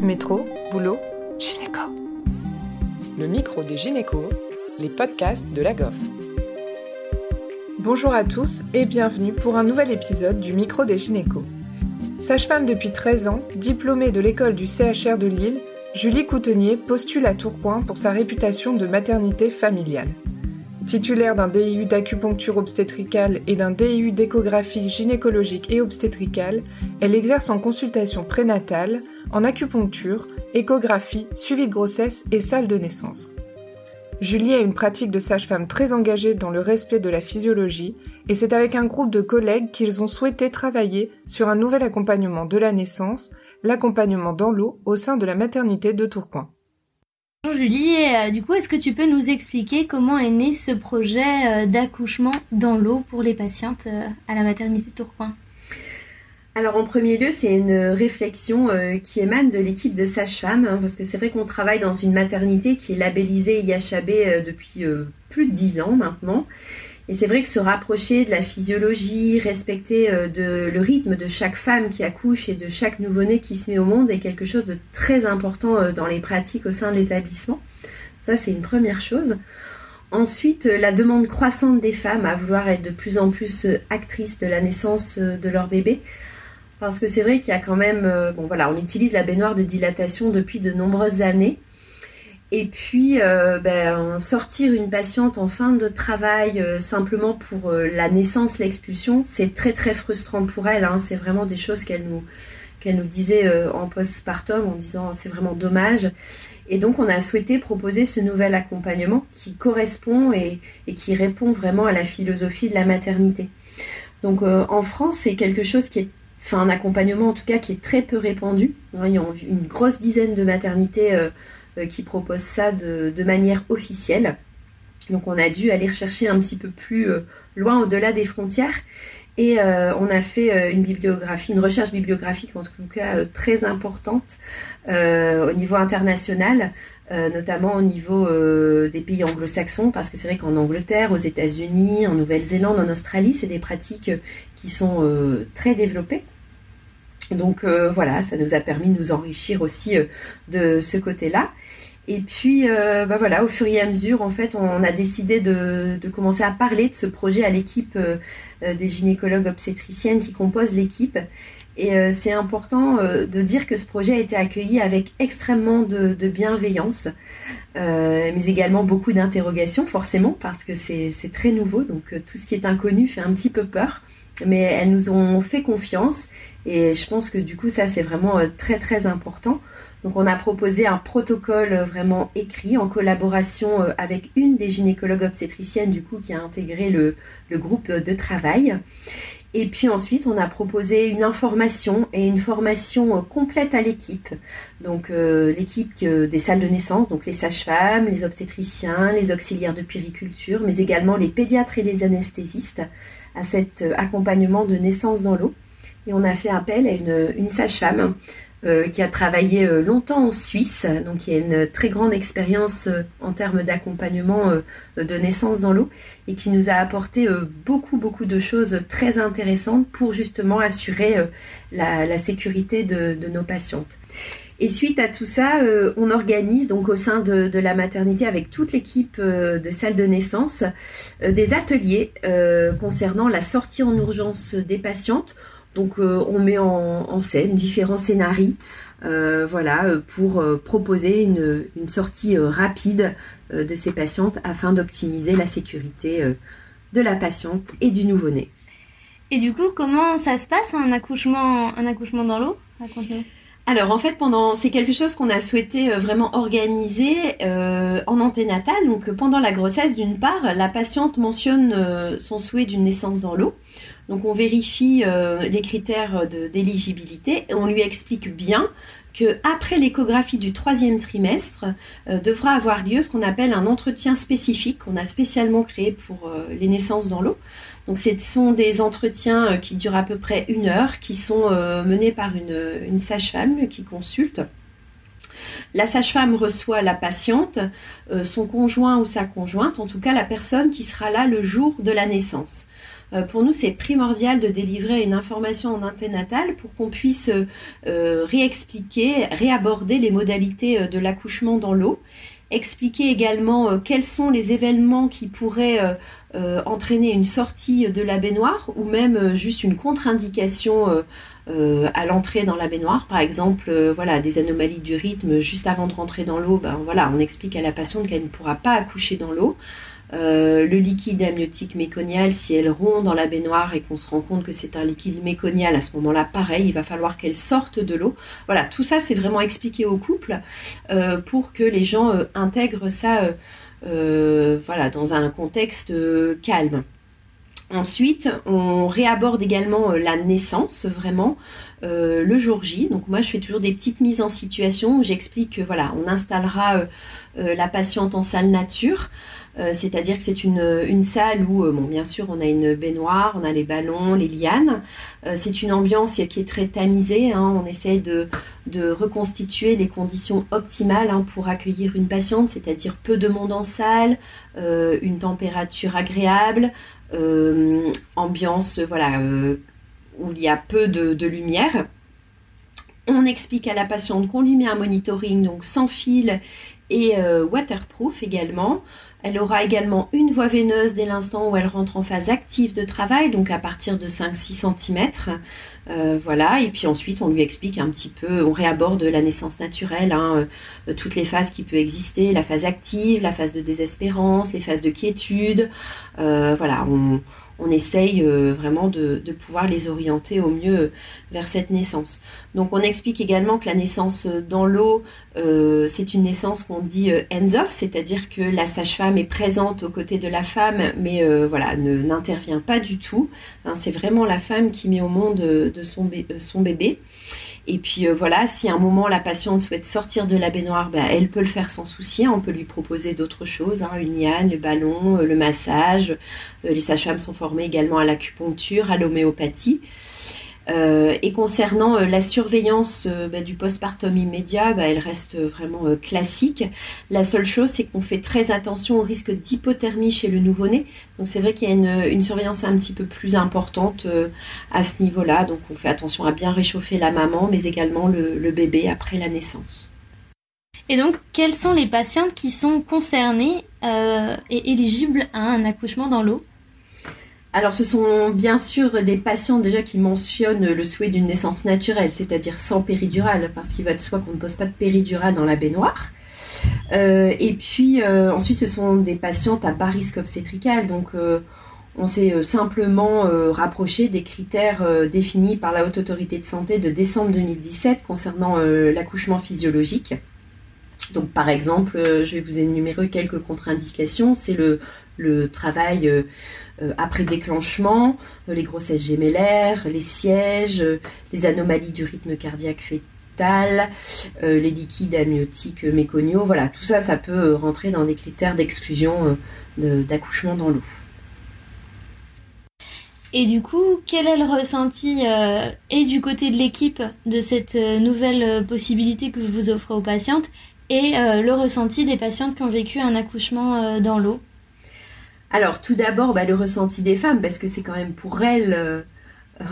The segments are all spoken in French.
Métro, boulot, gynéco. Le micro des gynécos, les podcasts de la GOF. Bonjour à tous et bienvenue pour un nouvel épisode du micro des gynécos. Sage-femme depuis 13 ans, diplômée de l'école du CHR de Lille, Julie Coutenier postule à Tourcoing pour sa réputation de maternité familiale. Titulaire d'un DIU d'acupuncture obstétricale et d'un DIU d'échographie gynécologique et obstétricale, elle exerce en consultation prénatale, en acupuncture, échographie, suivi de grossesse et salle de naissance. Julie a une pratique de sage-femme très engagée dans le respect de la physiologie et c'est avec un groupe de collègues qu'ils ont souhaité travailler sur un nouvel accompagnement de la naissance, l'accompagnement dans l'eau au sein de la maternité de Tourcoing. Bonjour Julie, euh, du coup, est-ce que tu peux nous expliquer comment est né ce projet euh, d'accouchement dans l'eau pour les patientes euh, à la maternité Tourcoing? Alors en premier lieu, c'est une réflexion qui émane de l'équipe de sages-femmes, hein, parce que c'est vrai qu'on travaille dans une maternité qui est labellisée IHAB depuis plus de dix ans maintenant. Et c'est vrai que se rapprocher de la physiologie, respecter euh, le rythme de chaque femme qui accouche et de chaque nouveau-né qui se met au monde est quelque chose de très important euh, dans les pratiques au sein de l'établissement. Ça, c'est une première chose. Ensuite, euh, la demande croissante des femmes à vouloir être de plus en plus actrices de la naissance de leur bébé. Parce que c'est vrai qu'il y a quand même, bon voilà, on utilise la baignoire de dilatation depuis de nombreuses années. Et puis, euh, ben, sortir une patiente en fin de travail euh, simplement pour euh, la naissance, l'expulsion, c'est très très frustrant pour elle. Hein. C'est vraiment des choses qu'elle nous, qu'elle nous disait en postpartum en disant c'est vraiment dommage. Et donc, on a souhaité proposer ce nouvel accompagnement qui correspond et qui répond vraiment à la philosophie de la maternité. Donc, en France, c'est quelque chose qui est enfin un accompagnement en tout cas qui est très peu répandu. Il y a une grosse dizaine de maternités euh, qui propose ça de, manière officielle. Donc on a dû aller rechercher un petit peu plus euh, loin au-delà des frontières. Et euh, on a fait une bibliographie, une recherche bibliographique en tout cas très importante au niveau international, notamment au niveau des pays anglo-saxons, parce que c'est vrai qu'en Angleterre, aux États-Unis, en Nouvelle-Zélande, en Australie, c'est des pratiques qui sont très développées. Donc voilà, ça nous a permis de nous enrichir aussi de ce côté-là. Et puis, euh, bah voilà, au fur et à mesure, en fait, on a décidé de, commencer à parler de ce projet à l'équipe euh, euh, des gynécologues obstétriciennes qui composent l'équipe. Et c'est important de dire que ce projet a été accueilli avec extrêmement de, bienveillance, mais également beaucoup d'interrogations, forcément, parce que c'est très nouveau. Donc, tout ce qui est inconnu fait un petit peu peur. Mais elles nous ont fait confiance. Et je pense que du coup, ça, c'est vraiment très, très important. Donc on a proposé un protocole euh, vraiment écrit en collaboration euh, avec une des gynécologues obstétriciennes du coup qui a intégré le, groupe de travail. Et puis ensuite, on a proposé une information et une formation euh, complète à l'équipe. Donc l'équipe des salles de naissance, donc les sages-femmes, les obstétriciens, les auxiliaires de périculture, mais également les pédiatres et les anesthésistes à cet accompagnement de naissance dans l'eau. Et on a fait appel à une, sage-femme euh, qui a travaillé euh, longtemps en Suisse, donc qui a une très grande expérience euh, en termes d'accompagnement de naissance dans l'eau et qui nous a apporté beaucoup beaucoup de choses très intéressantes pour justement assurer la, sécurité de, nos patientes. Et suite à tout ça, on organise donc au sein de, la maternité avec toute l'équipe de salle de naissance des ateliers concernant la sortie en urgence des patientes. Donc euh, on met en, scène différents scénarios euh, voilà, pour euh, proposer une, sortie rapide de ces patientes afin d'optimiser la sécurité de la patiente et du nouveau-né. Et du coup, comment ça se passe un accouchement, un accouchement dans l'eau? Alors en fait, pendant c'est quelque chose qu'on a souhaité vraiment organiser en anténatal. Donc pendant la grossesse, d'une part, la patiente mentionne son souhait d'une naissance dans l'eau. Donc on vérifie euh, les critères d'éligibilité et on lui explique bien que après l'échographie du troisième trimestre euh, devra avoir lieu ce qu'on appelle un entretien spécifique qu'on a spécialement créé pour euh, les naissances dans l'eau. Donc ce sont des entretiens qui durent à peu près une heure, qui sont menés par une sage-femme qui consulte. La sage-femme reçoit la patiente, son conjoint ou sa conjointe, en tout cas la personne qui sera là le jour de la naissance. Pour nous, c'est primordial de délivrer une information en anténatal pour qu'on puisse réexpliquer, réaborder les modalités de l'accouchement dans l'eau expliquer également quels sont les événements qui pourraient entraîner une sortie de la baignoire ou même juste une contre-indication euh, à l'entrée dans la baignoire, par exemple, euh, voilà, des anomalies du rythme juste avant de rentrer dans l'eau, ben voilà, on explique à la patiente qu'elle ne pourra pas accoucher dans l'eau. Euh, le liquide amniotique méconial, si elle rompt dans la baignoire et qu'on se rend compte que c'est un liquide méconial, à ce moment-là, pareil, il va falloir qu'elle sorte de l'eau. Voilà, tout ça, c'est vraiment expliqué au couple pour que les gens intègrent ça voilà, dans un contexte calme. Ensuite, on réaborde également euh, la naissance, vraiment, euh, le jour J. Donc moi, je fais toujours des petites mises en situation où j'explique que voilà, on installera euh, la patiente en salle nature. c'est-à-dire que c'est une, salle où, bon, bien sûr, on a une baignoire, on a les ballons, les lianes. c'est une ambiance qui est très tamisée. Hein. on essaye de, reconstituer les conditions optimales hein, pour accueillir une patiente, c'est-à-dire peu de monde en salle, une température agréable, euh, ambiance voilà, euh, où il y a peu de, lumière. On explique à la patiente qu'on lui met un monitoring donc sans fil et euh, waterproof également. Elle aura également une voie veineuse dès l'instant où elle rentre en phase active de travail, donc à partir de 5-6 cm. voilà, et puis ensuite on lui explique un petit peu, on réaborde la naissance naturelle, hein, toutes les phases qui peuvent exister, la phase active, la phase de désespérance, les phases de quiétude. voilà, on essaye euh, vraiment de, pouvoir les orienter au mieux vers cette naissance. Donc on explique également que la naissance dans l'eau, euh, c'est une naissance qu'on dit euh, hands-off, c'est-à-dire que la sage-femme est présente aux côtés de la femme, mais voilà, n'intervient pas du tout. Hein, c'est vraiment la femme qui met au monde de son, son bébé. Et puis euh, voilà, si à un moment la patiente souhaite sortir de la baignoire, ben, elle peut le faire sans souci. On peut lui proposer d'autres choses, hein, une liane, le ballon, euh, le massage. Euh, les sages-femmes sont formées également à l'acupuncture, à l'homéopathie. Euh, et concernant euh, la surveillance euh, bah, du postpartum immédiat, bah, elle reste vraiment classique. La seule chose, c'est qu'on fait très attention au risque d'hypothermie chez le nouveau-né. Donc c'est vrai qu'il y a une, surveillance un petit peu plus importante à ce niveau-là. Donc on fait attention à bien réchauffer la maman, mais également le bébé après la naissance. Et donc, quelles sont les patientes qui sont concernées et éligibles à un accouchement dans l'eau? Alors, ce sont bien sûr des patients déjà qui mentionnent le souhait d'une naissance naturelle, c'est-à-dire sans péridurale, parce qu'il va de soi qu'on ne pose pas de péridurale dans la baignoire. Euh, et puis euh, ensuite, ce sont des patientes à bas risque obstétrical, donc euh, on s'est simplement rapproché des critères définis par la Haute Autorité de Santé de décembre 2017 concernant l'accouchement physiologique. Donc par exemple, je vais vous énumérer quelques contre-indications. C'est le, travail euh, euh, après déclenchement, euh, les grossesses gémellaires, les sièges, les anomalies du rythme cardiaque fœtal, les liquides amniotiques méconiaux. Voilà, tout ça, ça peut rentrer dans des critères d'exclusion d'accouchement dans l'eau. Et du coup, quel est le ressenti et du côté de l'équipe de cette nouvelle possibilité que vous offrez aux patientes et le ressenti des patientes qui ont vécu un accouchement dans l'eau alors, tout d'abord, bah, le ressenti des femmes, parce que c'est quand même pour elles, euh,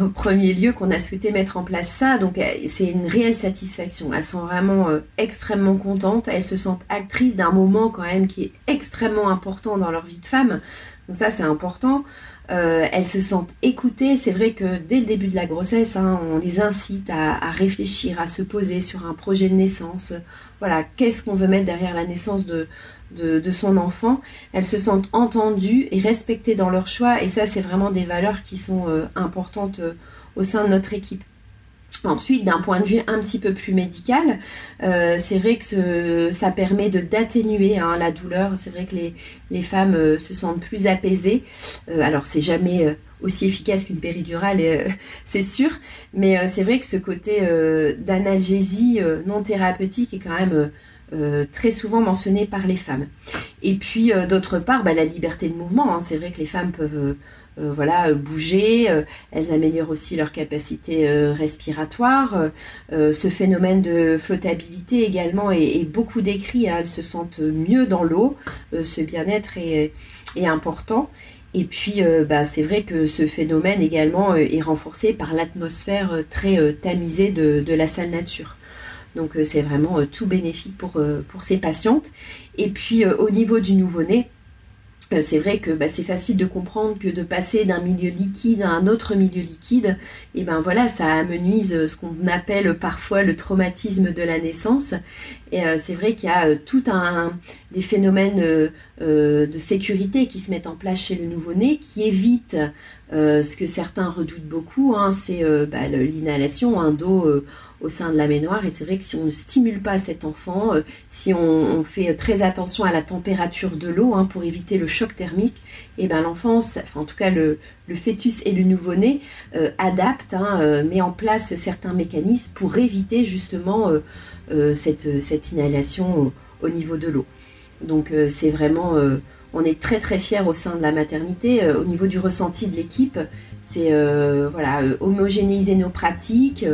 en premier lieu, qu'on a souhaité mettre en place ça. Donc, euh, c'est une réelle satisfaction. Elles sont vraiment euh, extrêmement contentes. Elles se sentent actrices d'un moment quand même qui est extrêmement important dans leur vie de femme. Donc ça, c'est important. Elles se sentent écoutées. C'est vrai que dès le début de la grossesse, hein, on les incite à, réfléchir, à se poser sur un projet de naissance. Voilà, qu'est-ce qu'on veut mettre derrière la naissance de, de, son enfant, elles se sentent entendues et respectées dans leur choix. Et ça, c'est vraiment des valeurs qui sont euh, importantes euh, au sein de notre équipe. Ensuite, d'un point de vue un petit peu plus médical, euh, c'est vrai que ça permet d'atténuer hein, la douleur. C'est vrai que les, femmes se sentent plus apaisées. alors, c'est jamais aussi efficace qu'une péridurale, c'est sûr, mais c'est vrai que ce côté d'analgésie non thérapeutique est quand même euh, très souvent mentionné par les femmes. Et puis euh, d'autre part, bah, la liberté de mouvement. Hein. C'est vrai que les femmes peuvent euh, voilà, bouger, elles améliorent aussi leur capacité respiratoire. ce phénomène de flottabilité également est, beaucoup décrit. Hein. Elles se sentent mieux dans l'eau. ce bien-être est, important. Et puis, bah, c'est vrai que ce phénomène également est renforcé par l'atmosphère très tamisée de, de, la salle nature. Donc, c'est vraiment tout bénéfique pour, pour ces patientes. Et puis, au niveau du nouveau-né, euh, c'est vrai que bah, c'est facile de comprendre que de passer d'un milieu liquide à un autre milieu liquide, et ben voilà, ça amenuise ce qu'on appelle parfois le traumatisme de la naissance. Et euh, c'est vrai qu'il y a euh, tout un des phénomènes de sécurité qui se mettent en place chez le nouveau-né, qui évitent ce que certains redoutent beaucoup, hein, c'est bah, l'inhalation, dos au sein de la baignoire. Et c'est vrai que si on ne stimule pas cet enfant, euh, si on, fait très attention à la température de l'eau hein, pour éviter le choc thermique, et eh ben l'enfant, en tout cas le, fœtus et le nouveau-né euh, adaptent, hein, euh, met en place certains mécanismes pour éviter justement cette, inhalation au, niveau de l'eau. Donc c'est vraiment on est très très fiers au sein de la maternité. au niveau du ressenti de l'équipe, c'est voilà homogénéiser nos pratiques,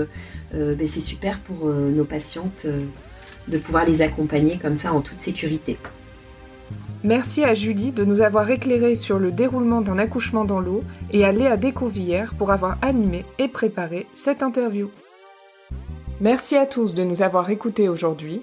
euh, ben, c'est super pour euh, nos patientes euh, de pouvoir les accompagner comme ça en toute sécurité. Merci à Julie de nous avoir éclairé sur le déroulement d'un accouchement dans l'eau et à Léa Découvillère pour avoir animé et préparé cette interview. Merci à tous de nous avoir écoutés aujourd'hui.